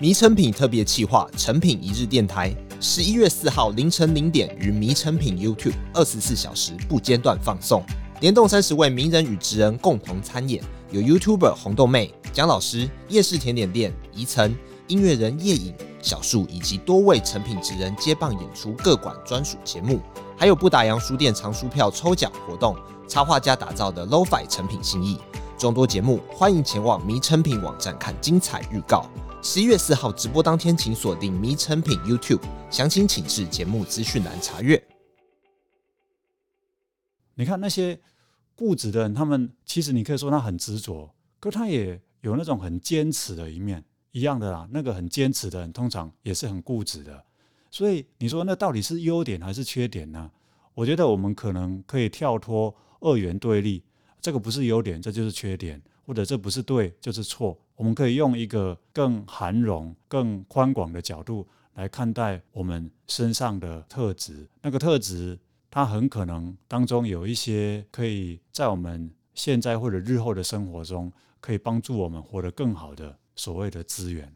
迷成品特别企划成品一日电台，十一月四号凌晨零点于迷成品 YouTube 二十四小时不间断放送，联动三十位名人与职人共同参演，有 YouTuber 红豆妹、蒋老师、夜市甜点店宜晨、音乐人夜影、小树以及多位成品职人接棒演出各馆专属节目，还有不打烊书店藏书票抽奖活动，插画家打造的 Lo-Fi 成品心意，众多节目，欢迎前往迷成品网站看精彩预告。十一月四号直播当天，请锁定迷诚品 YouTube，详情请至节目资讯栏查阅。你看那些固执的人，他们其实你可以说他很执着，可他也有那种很坚持的一面，一样的啦。那个很坚持的人，通常也是很固执的。所以你说那到底是优点还是缺点呢？我觉得我们可能可以跳脱二元对立，这个不是优点，这就是缺点。或者这不是对就是错，我们可以用一个更涵容、更宽广的角度来看待我们身上的特质。那个特质，它很可能当中有一些可以在我们现在或者日后的生活中，可以帮助我们活得更好的所谓的资源。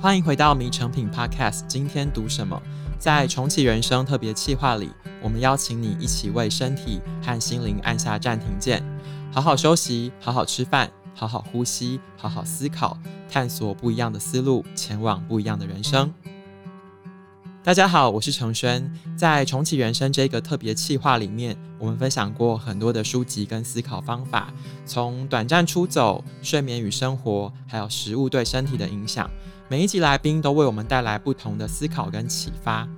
欢迎回到迷诚品 Podcast，今天读什么？在重启人生特别企划里，我们邀请你一起为身体和心灵按下暂停键，好好休息，好好吃饭，好好呼吸，好好思考，探索不一样的思路，前往不一样的人生。大家好，我是承轩。在重启人生这个特别企划里面，我们分享过很多的书籍跟思考方法，从短暂出走、睡眠与生活，还有食物对身体的影响。每一集来宾都为我们带来不同的思考跟启发。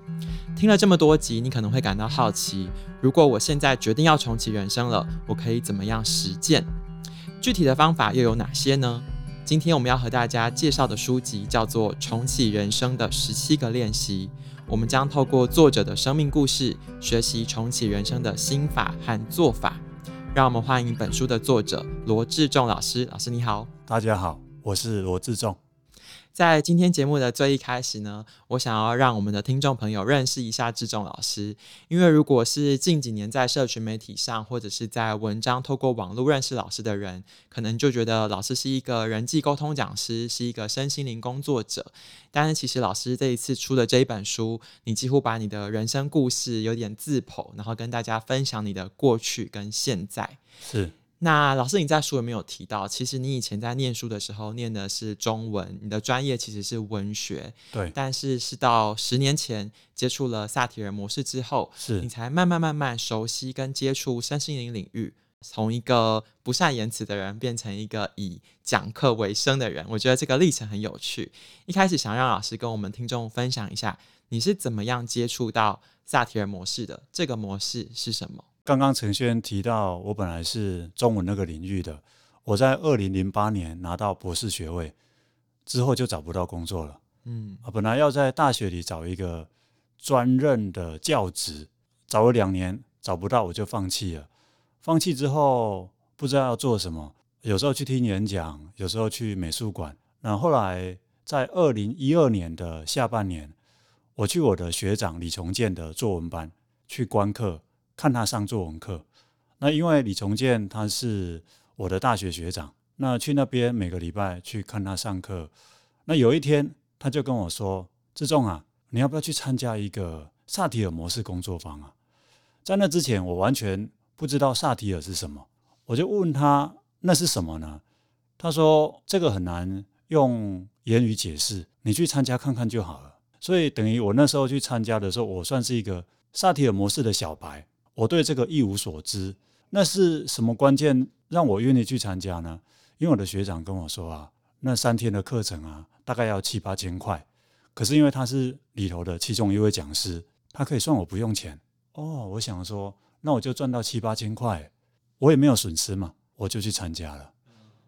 听了这么多集，你可能会感到好奇：如果我现在决定要重启人生了，我可以怎么样实践？具体的方法又有哪些呢？今天我们要和大家介绍的书籍叫做《重启人生的十七个练习》。我们将透过作者的生命故事，学习重启人生的心法和做法。让我们欢迎本书的作者罗志仲老师。老师你好，大家好，我是罗志仲。在今天节目的最一开始呢，我想要让我们的听众朋友认识一下志仲老师，因为如果是近几年在社群媒体上或者是在文章透过网络认识老师的人，可能就觉得老师是一个人际沟通讲师，是一个身心灵工作者。但是其实老师这一次出的这一本书，你几乎把你的人生故事有点自剖，然后跟大家分享你的过去跟现在。是。那老师，你在书里面有提到，其实你以前在念书的时候念的是中文，你的专业其实是文学，对。但是是到十年前接触了萨提尔模式之后，是你才慢慢慢慢熟悉跟接触身心灵领域，从一个不善言辞的人变成一个以讲课为生的人。我觉得这个历程很有趣。一开始想让老师跟我们听众分享一下，你是怎么样接触到萨提尔模式的？这个模式是什么？刚刚陈轩提到，我本来是中文那个领域的，我在二零零八年拿到博士学位之后就找不到工作了。嗯，本来要在大学里找一个专任的教职，找了两年找不到，我就放弃了。放弃之后不知道要做什么，有时候去听演讲，有时候去美术馆。那后来在二零一二年的下半年，我去我的学长李重建的作文班去观课。看他上作文课，那因为李崇建他是我的大学学长，那去那边每个礼拜去看他上课。那有一天他就跟我说：“志仲啊，你要不要去参加一个萨提尔模式工作坊啊？”在那之前我完全不知道萨提尔是什么，我就问他那是什么呢？他说：“这个很难用言语解释，你去参加看看就好了。”所以等于我那时候去参加的时候，我算是一个萨提尔模式的小白。我对这个一无所知，那是什么关键让我愿意去参加呢？因为我的学长跟我说啊，那三天的课程啊，大概要七八千块。可是因为他是里头的其中一位讲师，他可以算我不用钱。哦，我想说，那我就赚到七八千块，我也没有损失嘛，我就去参加了。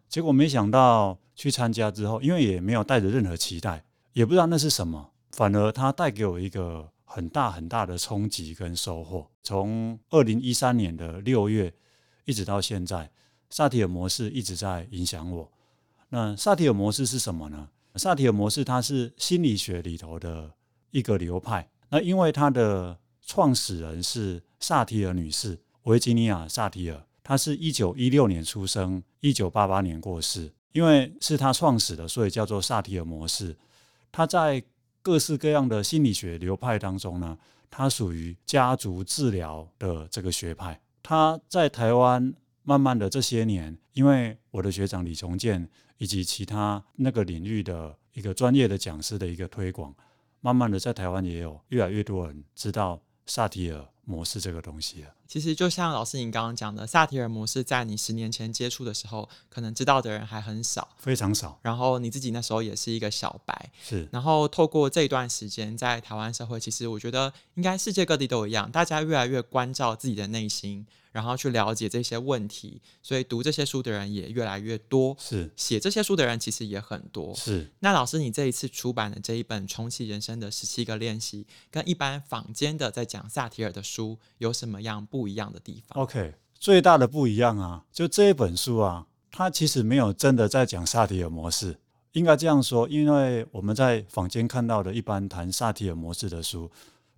结果没想到去参加之后，因为也没有带着任何期待，也不知道那是什么，反而他带给我一个。很大很大的冲击跟收获。从二零一三年的六月一直到现在，萨提尔模式一直在影响我。那萨提尔模式是什么呢？萨提尔模式它是心理学里头的一个流派。那因为它的创始人是萨提尔女士，维吉尼亚·萨提尔，她是一九一六年出生，一九八八年过世。因为是她创始的，所以叫做萨提尔模式。他在各式各样的心理学流派当中呢，它属于家族治疗的这个学派。它在台湾慢慢的这些年，因为我的学长李重建以及其他那个领域的一个专业的讲师的一个推广，慢慢的在台湾也有越来越多人知道萨提尔模式这个东西了。其实就像老师您刚刚讲的，萨提尔模式在你十年前接触的时候，可能知道的人还很少，非常少。然后你自己那时候也是一个小白，是。然后透过这段时间，在台湾社会，其实我觉得应该世界各地都一样，大家越来越关照自己的内心。然后去了解这些问题，所以读这些书的人也越来越多。是写这些书的人其实也很多。是那老师，你这一次出版的这一本《重启人生的十七个练习》，跟一般坊间的在讲萨提尔的书有什么样不一样的地方？OK，最大的不一样啊，就这一本书啊，它其实没有真的在讲萨提尔模式，应该这样说，因为我们在坊间看到的一般谈萨提尔模式的书，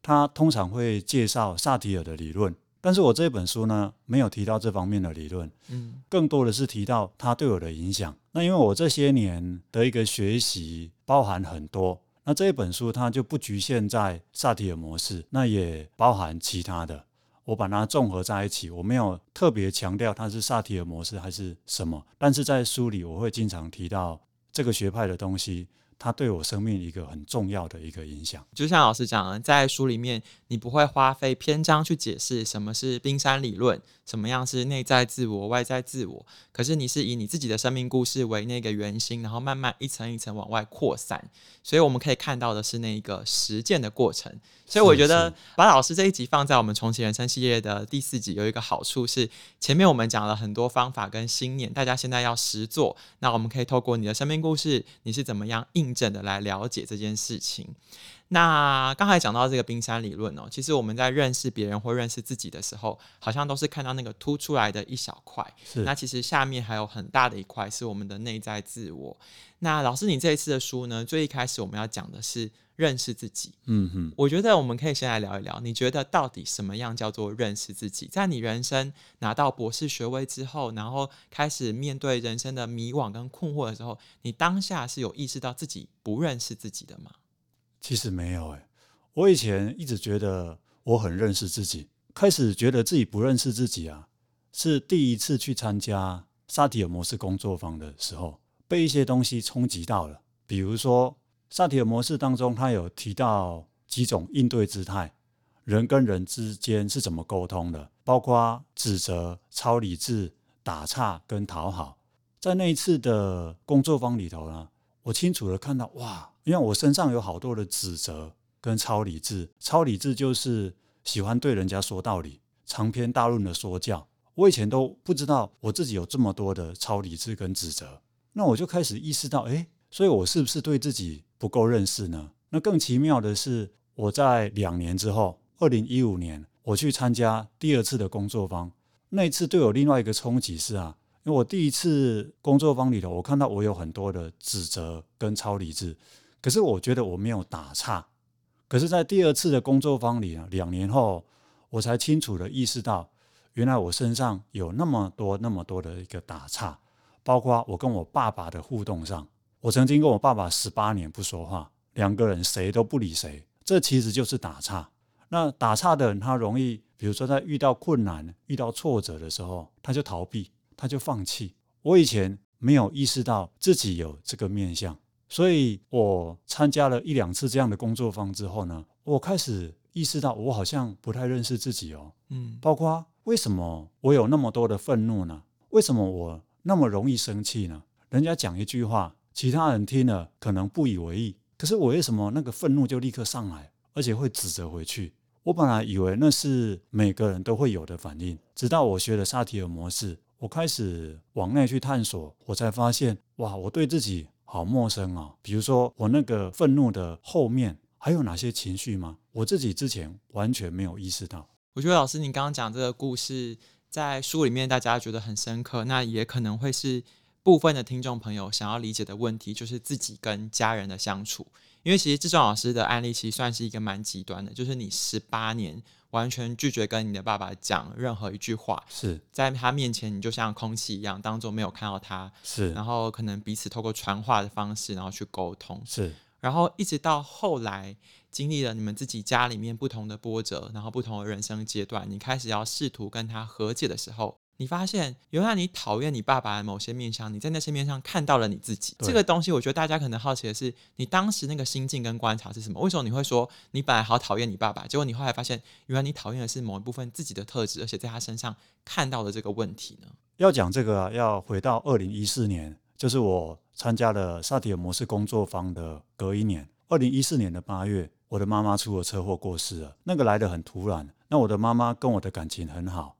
它通常会介绍萨提尔的理论。但是我这本书呢，没有提到这方面的理论，嗯，更多的是提到他对我的影响。那因为我这些年的一个学习包含很多，那这一本书它就不局限在萨提尔模式，那也包含其他的，我把它综合在一起，我没有特别强调它是萨提尔模式还是什么，但是在书里我会经常提到这个学派的东西。它对我生命一个很重要的一个影响，就像老师讲的，在书里面你不会花费篇章去解释什么是冰山理论，什么样是内在自我、外在自我，可是你是以你自己的生命故事为那个圆心，然后慢慢一层一层往外扩散，所以我们可以看到的是那一个实践的过程。所以我觉得把老师这一集放在我们重启人生系列的第四集，有一个好处是，前面我们讲了很多方法跟信念，大家现在要实做，那我们可以透过你的生命故事，你是怎么样印证的来了解这件事情。那刚才讲到这个冰山理论哦，其实我们在认识别人或认识自己的时候，好像都是看到那个凸出来的一小块，是。那其实下面还有很大的一块是我们的内在自我。那老师，你这一次的书呢，最一开始我们要讲的是。认识自己，嗯哼，我觉得我们可以先来聊一聊，你觉得到底什么样叫做认识自己？在你人生拿到博士学位之后，然后开始面对人生的迷惘跟困惑的时候，你当下是有意识到自己不认识自己的吗？其实没有诶，我以前一直觉得我很认识自己，开始觉得自己不认识自己啊，是第一次去参加萨提尔模式工作坊的时候，被一些东西冲击到了，比如说。萨提尔模式当中，他有提到几种应对姿态，人跟人之间是怎么沟通的，包括指责、超理智、打岔跟讨好。在那一次的工作坊里头呢，我清楚地看到，哇，因为我身上有好多的指责跟超理智。超理智就是喜欢对人家说道理，长篇大论的说教。我以前都不知道我自己有这么多的超理智跟指责，那我就开始意识到，哎，所以我是不是对自己不够认识呢？那更奇妙的是，我在两年之后，二零一五年，我去参加第二次的工作坊。那一次对我另外一个冲击是啊，因为我第一次工作坊里头，我看到我有很多的指责跟超理智，可是我觉得我没有打岔。可是，在第二次的工作坊里啊，两年后，我才清楚地意识到，原来我身上有那么多那么多的一个打岔，包括我跟我爸爸的互动上。我曾经跟我爸爸十八年不说话，两个人谁都不理谁，这其实就是打岔。那打岔的人，他容易，比如说在遇到困难、遇到挫折的时候，他就逃避，他就放弃。我以前没有意识到自己有这个面相，所以我参加了一两次这样的工作坊之后呢，我开始意识到我好像不太认识自己哦。嗯，包括为什么我有那么多的愤怒呢？为什么我那么容易生气呢？人家讲一句话。其他人听了可能不以为意，可是我为什么那个愤怒就立刻上来，而且会指责回去？我本来以为那是每个人都会有的反应，直到我学了萨提尔模式，我开始往内去探索，我才发现，哇，我对自己好陌生啊！比如说，我那个愤怒的后面还有哪些情绪吗？我自己之前完全没有意识到。我觉得老师，你刚刚讲这个故事，在书里面大家觉得很深刻，那也可能会是。部分的听众朋友想要理解的问题，就是自己跟家人的相处，因为其实志仲老师的案例其实算是一个蛮极端的，就是你十八年完全拒绝跟你的爸爸讲任何一句话，是。在他面前你就像空气一样，当做没有看到他，是，然后可能彼此透过传话的方式，然后去沟通，是，然后一直到后来经历了你们自己家里面不同的波折，然后不同的人生阶段，你开始要试图跟他和解的时候。你发现，原来你讨厌你爸爸的某些面相，你在那些面上看到了你自己。这个东西，我觉得大家可能好奇的是，你当时那个心境跟观察是什么？为什么你会说你本来好讨厌你爸爸，结果你后来发现，原来你讨厌的是某一部分自己的特质，而且在他身上看到了这个问题呢？要讲这个啊，要回到二零一四年，就是我参加了萨提尔模式工作坊的隔一年，二零一四年的八月，我的妈妈出了车祸过世了。那个来得很突然。那我的妈妈跟我的感情很好。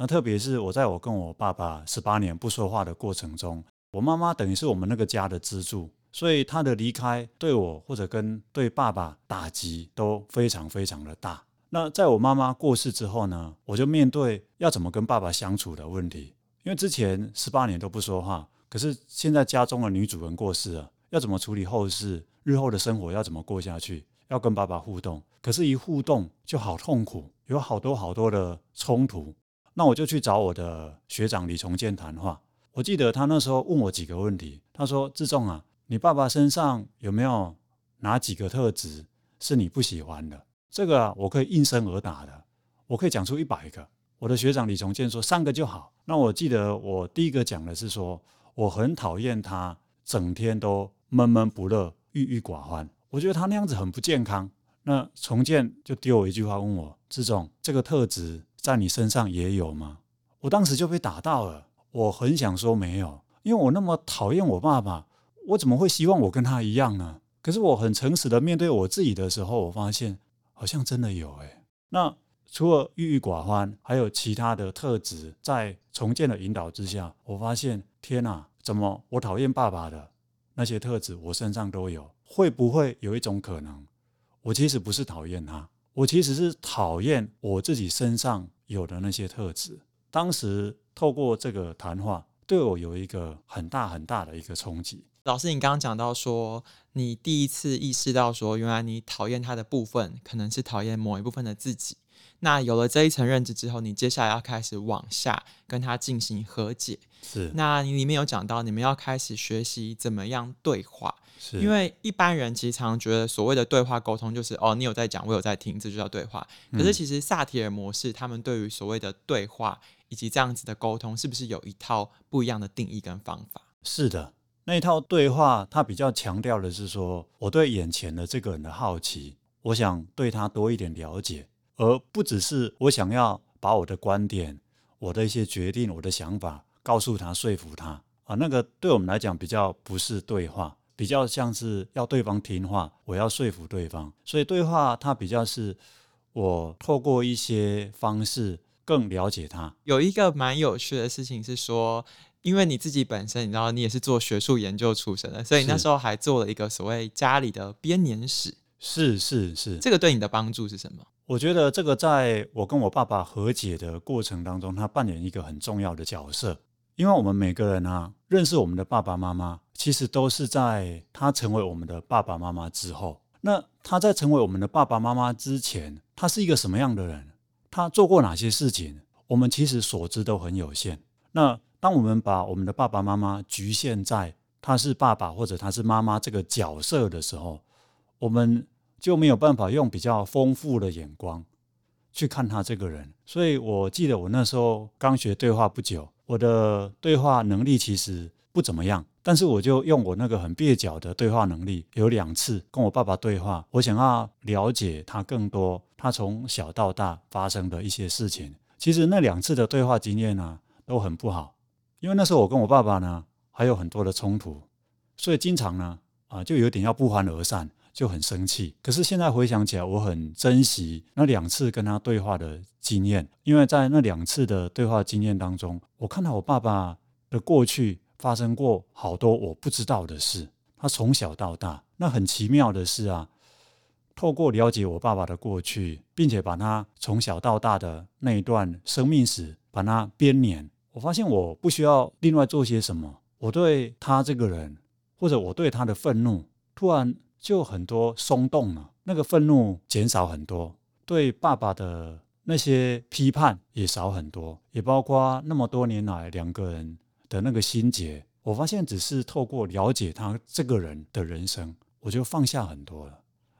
那特别是我在我跟我爸爸十八年不说话的过程中，我妈妈等于是我们那个家的支柱，所以她的离开对我或者跟对爸爸打击都非常非常的大。那在我妈妈过世之后呢，我就面对要怎么跟爸爸相处的问题，因为之前十八年都不说话，可是现在家中的女主人过世了，要怎么处理后事，日后的生活要怎么过下去，要跟爸爸互动，可是一互动就好痛苦，有好多好多的冲突。那我就去找我的学长李崇建谈话。我记得他那时候问我几个问题。他说：“志仲啊，你爸爸身上有没有哪几个特质是你不喜欢的？”这个啊，我可以应声而答的，我可以讲出一百个。我的学长李崇建说三个就好。那我记得我第一个讲的是说，我很讨厌他整天都闷闷不乐、郁郁寡欢。我觉得他那样子很不健康。那崇建就丢我一句话问我：“志仲，这个特质。”在你身上也有吗？我当时就被打到了。我很想说没有，因为我那么讨厌我爸爸，我怎么会希望我跟他一样呢？可是我很诚实的面对我自己的时候，我发现好像真的有哎。那除了郁郁寡欢，还有其他的特质，在重建的引导之下，我发现天哪，怎么我讨厌爸爸的那些特质，我身上都有？会不会有一种可能，我其实不是讨厌他？我其实是讨厌我自己身上有的那些特质。当时透过这个谈话，对我有一个很大很大的一个冲击。老师，你刚刚讲到说，你第一次意识到说，原来你讨厌他的部分，可能是讨厌某一部分的自己。那有了这一层认知之后，你接下来要开始往下跟他进行和解。是。那你里面有讲到，你们要开始学习怎么样对话。是因为一般人其实常常觉得所谓的对话沟通就是哦，你有在讲，我有在听，这就叫对话。可是其实萨提尔模式，他们对于所谓的对话以及这样子的沟通，是不是有一套不一样的定义跟方法？是的，那一套对话，它比较强调的是说，我对眼前的这个人的好奇，我想对他多一点了解，而不只是我想要把我的观点、我的一些决定、我的想法告诉他、说服他啊。那个对我们来讲比较不是对话。比较像是要对方听话，我要说服对方，所以对话它比较是我透过一些方式更了解他。有一个蛮有趣的事情是说，因为你自己本身，你知道你也是做学术研究出身的，所以那时候还做了一个所谓家里的编年史。是是是，这个对你的帮助是什么？我觉得这个在我跟我爸爸和解的过程当中，他扮演一个很重要的角色。因为我们每个人啊，认识我们的爸爸妈妈，其实都是在他成为我们的爸爸妈妈之后。那他在成为我们的爸爸妈妈之前，他是一个什么样的人？他做过哪些事情？我们其实所知都很有限。那当我们把我们的爸爸妈妈局限在他是爸爸或者他是妈妈这个角色的时候，我们就没有办法用比较丰富的眼光去看他这个人。所以我记得我那时候刚学对话不久。我的对话能力其实不怎么样，但是我就用我那个很蹩脚的对话能力，有两次跟我爸爸对话，我想要了解他更多，他从小到大发生的一些事情。其实那两次的对话经验呢，都很不好，因为那时候我跟我爸爸呢还有很多的冲突，所以经常呢啊就有点要不欢而散。就很生气，可是现在回想起来，我很珍惜那两次跟他对话的经验，因为在那两次的对话经验当中，我看到我爸爸的过去发生过好多我不知道的事。他从小到大，那很奇妙的是啊，透过了解我爸爸的过去，并且把他从小到大的那一段生命史把它编年，我发现我不需要另外做些什么，我对他这个人，或者我对他的愤怒，突然。就很多松动了，那个愤怒减少很多，对爸爸的那些批判也少很多，也包括那么多年来两个人的那个心结。我发现只是透过了解他这个人的人生，我就放下很多了。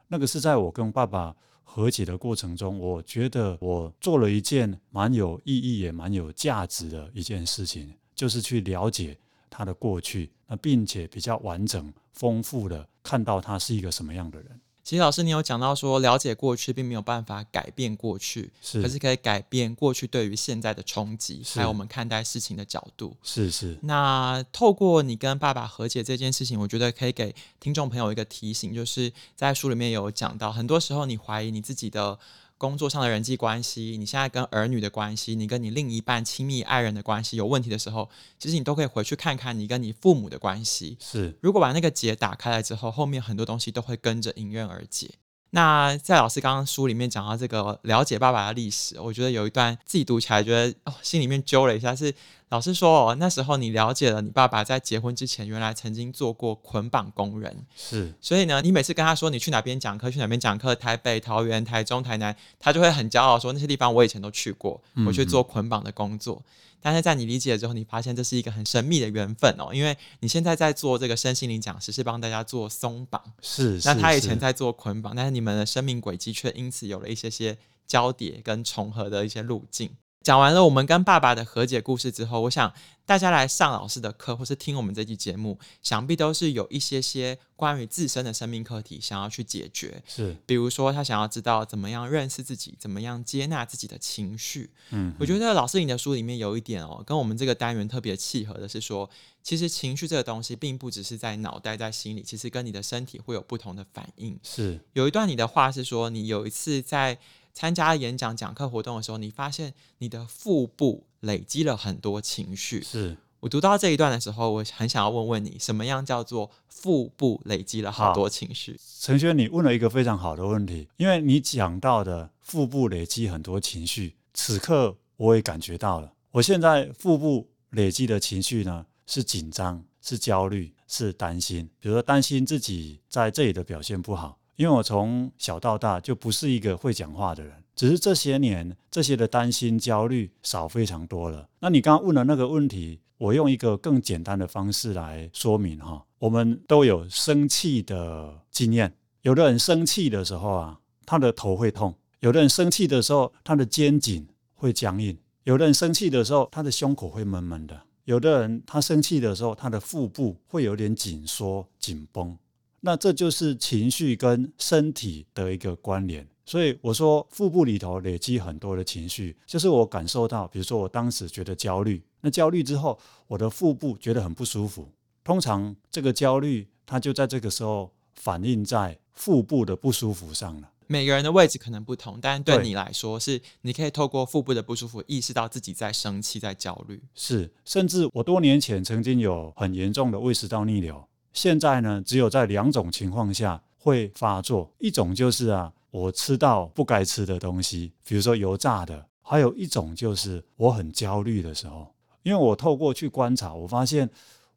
那个是在我跟爸爸和解的过程中，我觉得我做了一件蛮有意义也蛮有价值的一件事情，就是去了解他的过去，那并且比较完整、丰富的看到他是一个什么样的人。其实老师，你有讲到说，了解过去并没有办法改变过去，是，可是可以改变过去对于现在的冲击，还有我们看待事情的角度。是是。那透过你跟爸爸和解这件事情，我觉得可以给听众朋友一个提醒，就是在书里面有讲到，很多时候你怀疑你自己的。工作上的人际关系，你现在跟儿女的关系，你跟你另一半亲密爱人的关系有问题的时候，其实你都可以回去看看你跟你父母的关系。是，如果把那个结打开了之后，后面很多东西都会跟着迎刃而解。那在老师刚刚书里面讲到这个了解爸爸的历史，我觉得有一段自己读起来觉得哦，心里面揪了一下。是老师说哦，那时候你了解了你爸爸在结婚之前原来曾经做过捆绑工人，是。所以呢，你每次跟他说你去哪边讲课，去哪边讲课，台北、桃园、台中、台南，他就会很骄傲说那些地方我以前都去过，我去做捆绑的工作。嗯嗯但是在你理解了之后，你发现这是一个很神秘的缘分哦，因为你现在在做这个身心灵讲师，是帮大家做松绑，是，那他以前在做捆绑，但是你们的生命轨迹却因此有了一些些交叠跟重合的一些路径。讲完了我们跟爸爸的和解故事之后，我想大家来上老师的课，或是听我们这期节目，想必都是有一些些关于自身的生命课题想要去解决。是，比如说他想要知道怎么样认识自己，怎么样接纳自己的情绪。嗯，我觉得老师你的书里面有一点哦，跟我们这个单元特别契合的是说，其实情绪这个东西并不只是在脑袋，在心里，其实跟你的身体会有不同的反应。是，有一段你的话是说，你有一次在。参加演讲、讲课活动的时候，你发现你的腹部累积了很多情绪。是我读到这一段的时候，我很想要问问你，什么样叫做腹部累积了好多情绪？陈轩，你问了一个非常好的问题，因为你讲到的腹部累积很多情绪，此刻我也感觉到了。我现在腹部累积的情绪呢，是紧张、是焦虑、是担心。比如说，担心自己在这里的表现不好。因为我从小到大就不是一个会讲话的人，只是这些年这些的担心、焦虑少非常多了。那你刚刚问的那个问题，我用一个更简单的方式来说明哈。我们都有生气的经验，有的人生气的时候啊，他的头会痛；有的人生气的时候，他的肩颈会僵硬；有的人生气的时候，他的胸口会闷闷的；有的人他生气的时候，他的腹部会有点紧缩、紧绷。那这就是情绪跟身体的一个关联，所以我说腹部里头累积很多的情绪，就是我感受到，比如说我当时觉得焦虑，那焦虑之后，我的腹部觉得很不舒服。通常这个焦虑，它就在这个时候反映在腹部的不舒服上了。每个人的位置可能不同，但对你来说，是你可以透过腹部的不舒服，意识到自己在生气、在焦虑。是，甚至我多年前曾经有很严重的胃食道逆流。现在呢，只有在两种情况下会发作，一种就是啊，我吃到不该吃的东西，比如说油炸的；还有一种就是我很焦虑的时候，因为我透过去观察，我发现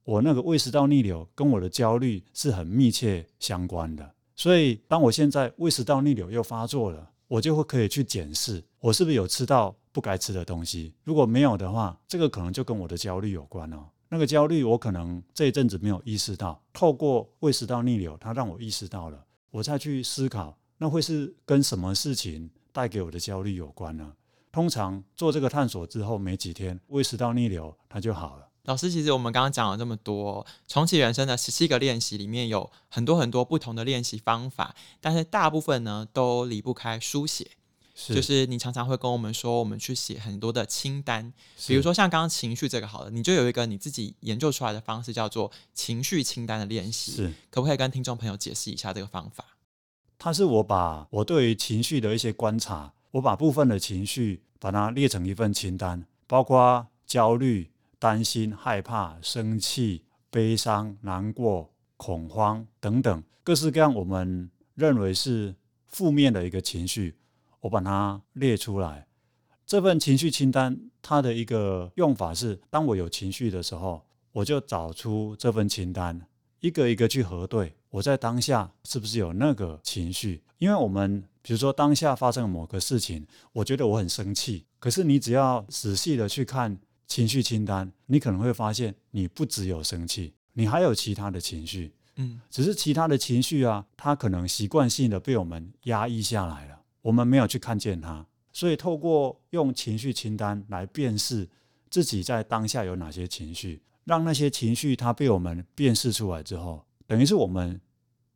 我那个胃食道逆流跟我的焦虑是很密切相关的。所以，当我现在胃食道逆流又发作了，我就会可以去检视我是不是有吃到不该吃的东西。如果没有的话，这个可能就跟我的焦虑有关哦。那个焦虑，我可能这一阵子没有意识到，透过胃食道逆流，它让我意识到了，我再去思考，那会是跟什么事情带给我的焦虑有关呢？通常做这个探索之后没几天，胃食道逆流它就好了。老师，其实我们刚刚讲了这么多，重启人生的十七个练习里面有很多很多不同的练习方法，但是大部分呢都离不开书写。是就是你常常会跟我们说，我们去写很多的清单，比如说像刚刚情绪这个好了，你就有一个你自己研究出来的方式，叫做情绪清单的练习。是，可不可以跟听众朋友解释一下这个方法？它是我把我对于情绪的一些观察，我把部分的情绪把它列成一份清单，包括焦虑、担心、害怕、生气、悲伤、难过、恐慌等等各式各样我们认为是负面的一个情绪。我把它列出来，这份情绪清单，它的一个用法是：当我有情绪的时候，我就找出这份清单，一个一个去核对。我在当下是不是有那个情绪？因为我们比如说当下发生了某个事情，我觉得我很生气。可是你只要仔细的去看情绪清单，你可能会发现你不只有生气，你还有其他的情绪。嗯，只是其他的情绪啊，它可能习惯性的被我们压抑下来了，我们没有去看见它。所以透过用情绪清单来辨识自己在当下有哪些情绪，让那些情绪它被我们辨识出来之后。等于是我们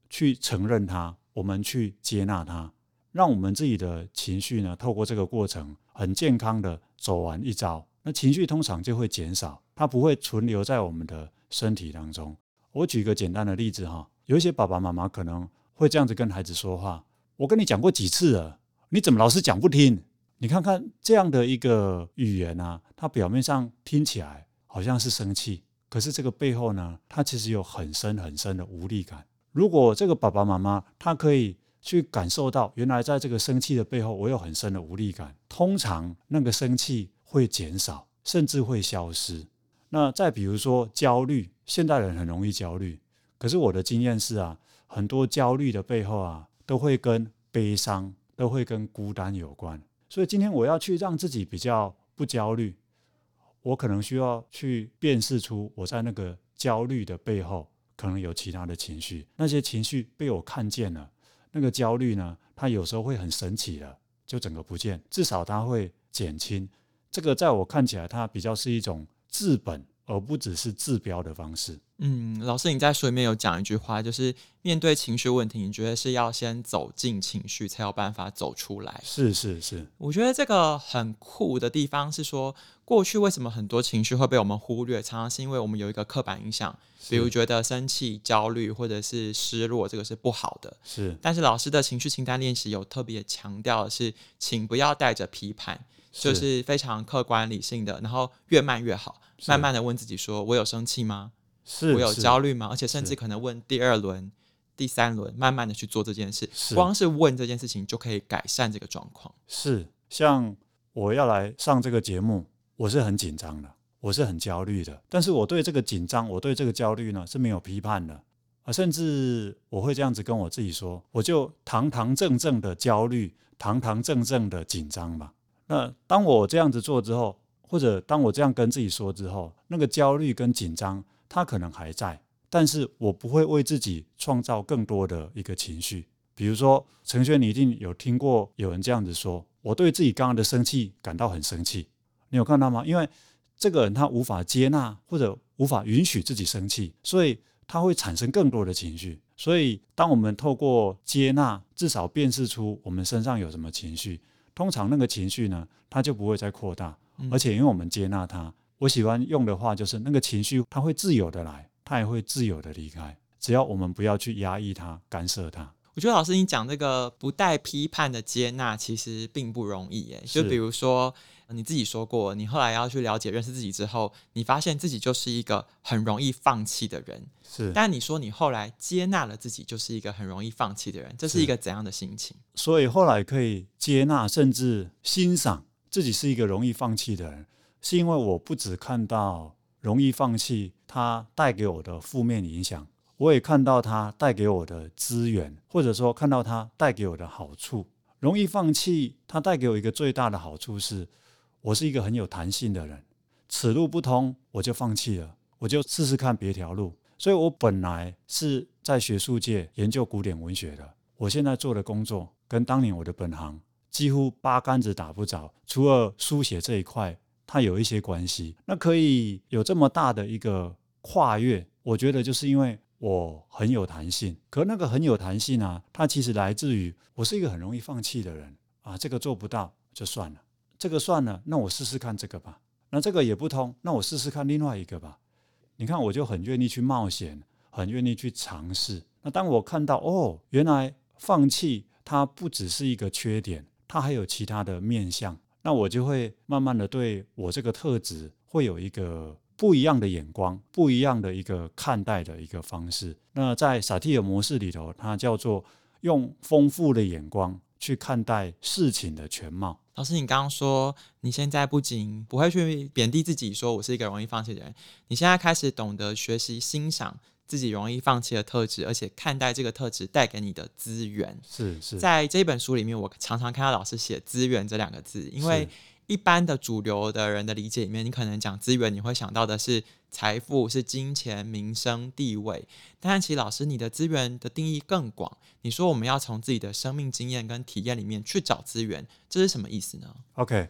去承认它，我们去接纳它，让我们自己的情绪呢，透过这个过程很健康的走完一遭，那情绪通常就会减少，它不会存留在我们的身体当中。我举个简单的例子哈，有一些爸爸妈妈可能会这样子跟孩子说话：“我跟你讲过几次了，你怎么老是讲不听？你看看这样的一个语言啊，它表面上听起来好像是生气。”可是这个背后呢，它其实有很深很深的无力感。如果这个爸爸妈妈他可以去感受到，原来在这个生气的背后，我有很深的无力感，通常那个生气会减少，甚至会消失。那再比如说焦虑，现代人很容易焦虑，可是我的经验是啊，很多焦虑的背后啊，都会跟悲伤，都会跟孤单有关。所以今天我要去让自己比较不焦虑。我可能需要去辨识出我在那个焦虑的背后可能有其他的情绪，那些情绪被我看见了，那个焦虑呢，它有时候会很神奇的，就整个不见，至少它会减轻。这个在我看起来，它比较是一种治本。而不只是治标的方式。嗯，老师，你在书里面有讲一句话，就是面对情绪问题，你觉得是要先走进情绪，才有办法走出来。是是是，我觉得这个很酷的地方是说，过去为什么很多情绪会被我们忽略，常常是因为我们有一个刻板印象，比如觉得生气、焦虑或者是失落，这个是不好的。是，但是老师的情绪清单练习有特别强调的是，请不要带着批判。就是非常客观理性的，然后越慢越好，慢慢的问自己说：我有生气吗？是，我有焦虑吗？而且甚至可能问第二轮、第三轮，慢慢的去做这件事。光是问这件事情就可以改善这个状况。是，像我要来上这个节目，我是很紧张的，我是很焦虑的。但是我对这个紧张，我对这个焦虑呢是没有批判的啊，甚至我会这样子跟我自己说：我就堂堂正正的焦虑，堂堂正正的紧张吧。那当我这样子做之后，或者当我这样跟自己说之后，那个焦虑跟紧张，它可能还在，但是我不会为自己创造更多的一个情绪。比如说，陈轩，你一定有听过有人这样子说：“我对自己刚刚的生气感到很生气。”你有看到吗？因为这个人他无法接纳或者无法允许自己生气，所以他会产生更多的情绪。所以，当我们透过接纳，至少辨识出我们身上有什么情绪。通常那个情绪呢，它就不会再扩大，而且因为我们接纳它，我喜欢用的话就是那个情绪它会自由的来，它也会自由的离开，只要我们不要去压抑它、干涉它。我觉得老师你讲这个不带批判的接纳，其实并不容易耶。就比如说。你自己说过，你后来要去了解、认识自己之后，你发现自己就是一个很容易放弃的人。是，但你说你后来接纳了自己，就是一个很容易放弃的人，这是一个怎样的心情？所以后来可以接纳，甚至欣赏自己是一个容易放弃的人，是因为我不只看到容易放弃它带给我的负面影响，我也看到它带给我的资源，或者说看到它带给我的好处。容易放弃，它带给我一个最大的好处是。我是一个很有弹性的人，此路不通，我就放弃了，我就试试看别条路。所以我本来是在学术界研究古典文学的，我现在做的工作跟当年我的本行几乎八竿子打不着，除了书写这一块，它有一些关系。那可以有这么大的一个跨越，我觉得就是因为我很有弹性。可那个很有弹性啊，它其实来自于我是一个很容易放弃的人啊，这个做不到就算了。这个算了，那我试试看这个吧。那这个也不通，那我试试看另外一个吧。你看，我就很愿意去冒险，很愿意去尝试。那当我看到哦，原来放弃它不只是一个缺点，它还有其他的面向，那我就会慢慢的对我这个特质会有一个不一样的眼光，不一样的一个看待的一个方式。那在萨提尔模式里头，它叫做用丰富的眼光去看待事情的全貌。老师，你刚刚说你现在不仅不会去贬低自己，说我是一个容易放弃的人，你现在开始懂得学习欣赏自己容易放弃的特质，而且看待这个特质带给你的资源。是是，在这本书里面，我常常看到老师写“资源”这两个字，因为一般的主流的人的理解里面，你可能讲资源，你会想到的是财富、是金钱、名声、地位。但其实老师，你的资源的定义更广。你说我们要从自己的生命经验跟体验里面去找资源，这是什么意思呢？OK，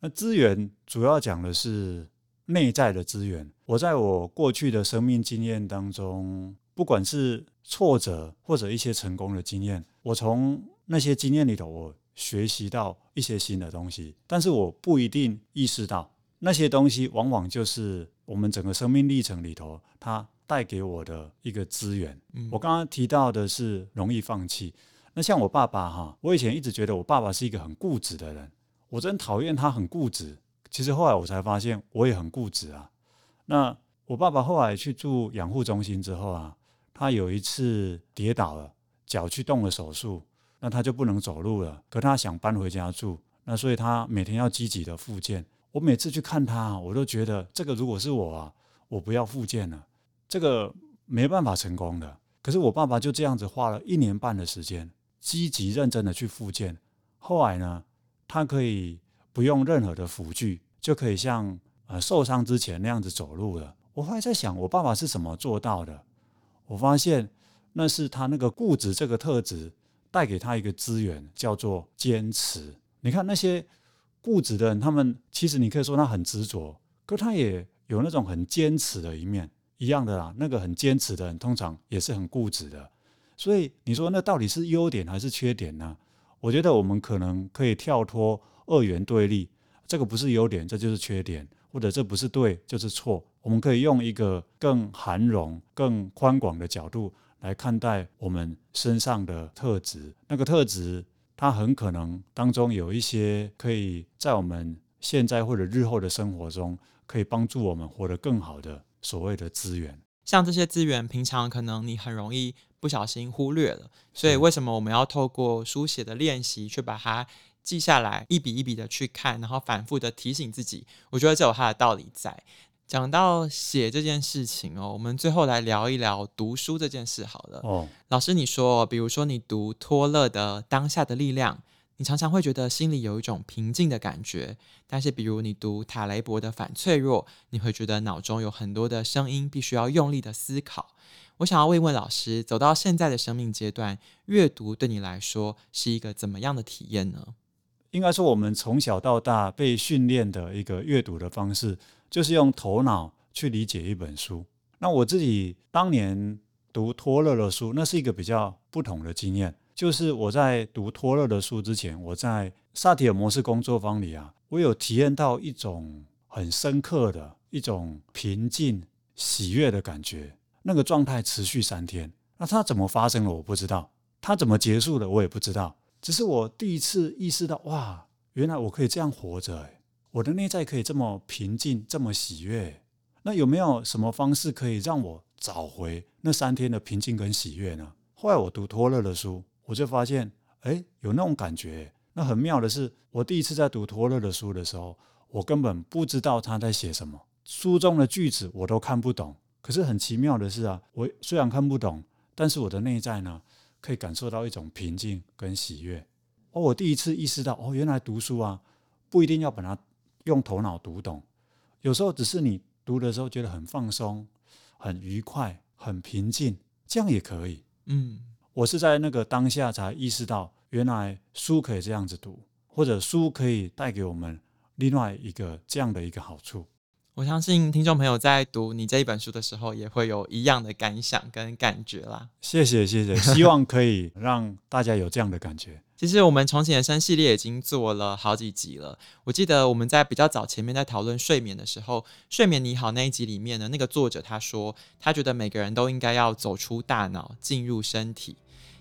那资源主要讲的是内在的资源。我在我过去的生命经验当中，不管是挫折或者一些成功的经验，我从那些经验里头，我学习到一些新的东西。但是我不一定意识到那些东西，往往就是我们整个生命历程里头，它带给我的一个资源。嗯。我刚刚提到的是容易放弃。那像我爸爸哈，我以前一直觉得我爸爸是一个很固执的人，我真讨厌他很固执。其实后来我才发现，我也很固执啊。那我爸爸后来去住养护中心之后啊，他有一次跌倒了，脚去动了手术，那他就不能走路了。可他想搬回家住，那所以他每天要积极的复健。我每次去看他，我都觉得这个如果是我啊，我不要复健了，这个没办法成功的。可是我爸爸就这样子花了一年半的时间，积极认真的去复健。后来呢，他可以不用任何的辅具，就可以像。呃，受伤之前那样子走路了。我后来在想，我爸爸是怎么做到的？我发现那是他那个固执这个特质带给他一个资源，叫做坚持。你看那些固执的人，他们其实你可以说他很执着，可他也有那种很坚持的一面，一样的啦。那个很坚持的人，通常也是很固执的。所以你说那到底是优点还是缺点呢？我觉得我们可能可以跳脱二元对立，这个不是优点，这就是缺点。或者这不是对就是错，我们可以用一个更涵容、更宽广的角度来看待我们身上的特质。那个特质，它很可能当中有一些可以在我们现在或者日后的生活中，可以帮助我们活得更好的所谓的资源。像这些资源，平常可能你很容易不小心忽略了，所以为什么我们要透过书写的练习去把它记下来，一笔一笔的去看，然后反复的提醒自己，我觉得这有它的道理在。讲到写这件事情哦，我们最后来聊一聊读书这件事好了。哦，老师，你说，比如说你读托勒的《当下的力量》，你常常会觉得心里有一种平静的感觉；但是，比如你读塔雷伯的《反脆弱》，你会觉得脑中有很多的声音，必须要用力的思考。我想要问一问老师，走到现在的生命阶段，阅读对你来说是一个怎么样的体验呢？应该说，我们从小到大被训练的一个阅读的方式，就是用头脑去理解一本书。那我自己当年读托勒的书，那是一个比较不同的经验。就是我在读托勒的书之前，我在萨提尔模式工作坊里啊，我有体验到一种很深刻的一种平静、喜悦的感觉。那个状态持续三天。那它怎么发生了？我不知道。它怎么结束的？我也不知道。只是我第一次意识到，哇，原来我可以这样活着，我的内在可以这么平静，这么喜悦。那有没有什么方式可以让我找回那三天的平静跟喜悦呢？后来我读托勒的书，我就发现，哎，有那种感觉。那很妙的是，我第一次在读托勒的书的时候，我根本不知道他在写什么，书中的句子我都看不懂。可是很奇妙的是啊，我虽然看不懂，但是我的内在呢，可以感受到一种平静跟喜悦。哦，我第一次意识到，哦，原来读书啊，不一定要把它用头脑读懂，有时候只是你读的时候觉得很放松、很愉快、很平静，这样也可以。嗯，我是在那个当下才意识到，原来书可以这样子读，或者书可以带给我们另外一个这样的一个好处。我相信听众朋友在读你这一本书的时候，也会有一样的感想跟感觉啦。谢谢谢谢，希望可以 让大家有这样的感觉。其实我们重启人生系列已经做了好几集了。我记得我们在比较早前面在讨论睡眠的时候，睡眠你好那一集里面呢，那个作者他说他觉得每个人都应该要走出大脑，进入身体。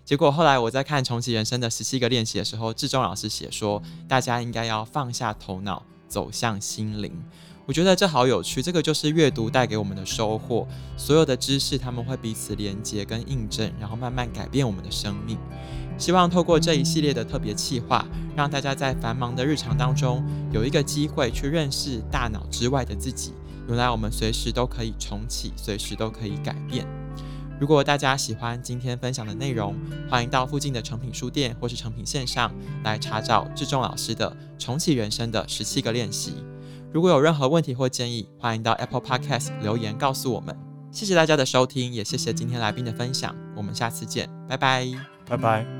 结果后来我在看重启人生的十七个练习的时候，志忠老师写说，大家应该要放下头脑，走向心灵。我觉得这好有趣，这个就是阅读带给我们的收获。所有的知识，他们会彼此连接跟印证，然后慢慢改变我们的生命。希望透过这一系列的特别企划，让大家在繁忙的日常当中有一个机会去认识大脑之外的自己。原来我们随时都可以重启，随时都可以改变。如果大家喜欢今天分享的内容，欢迎到附近的诚品书店或是诚品线上来查找志仲老师的《重启人生的十七个练习》。如果有任何问题或建议，欢迎到 Apple Podcast 留言告诉我们。谢谢大家的收听，也谢谢今天来宾的分享。我们下次见，拜拜，拜拜。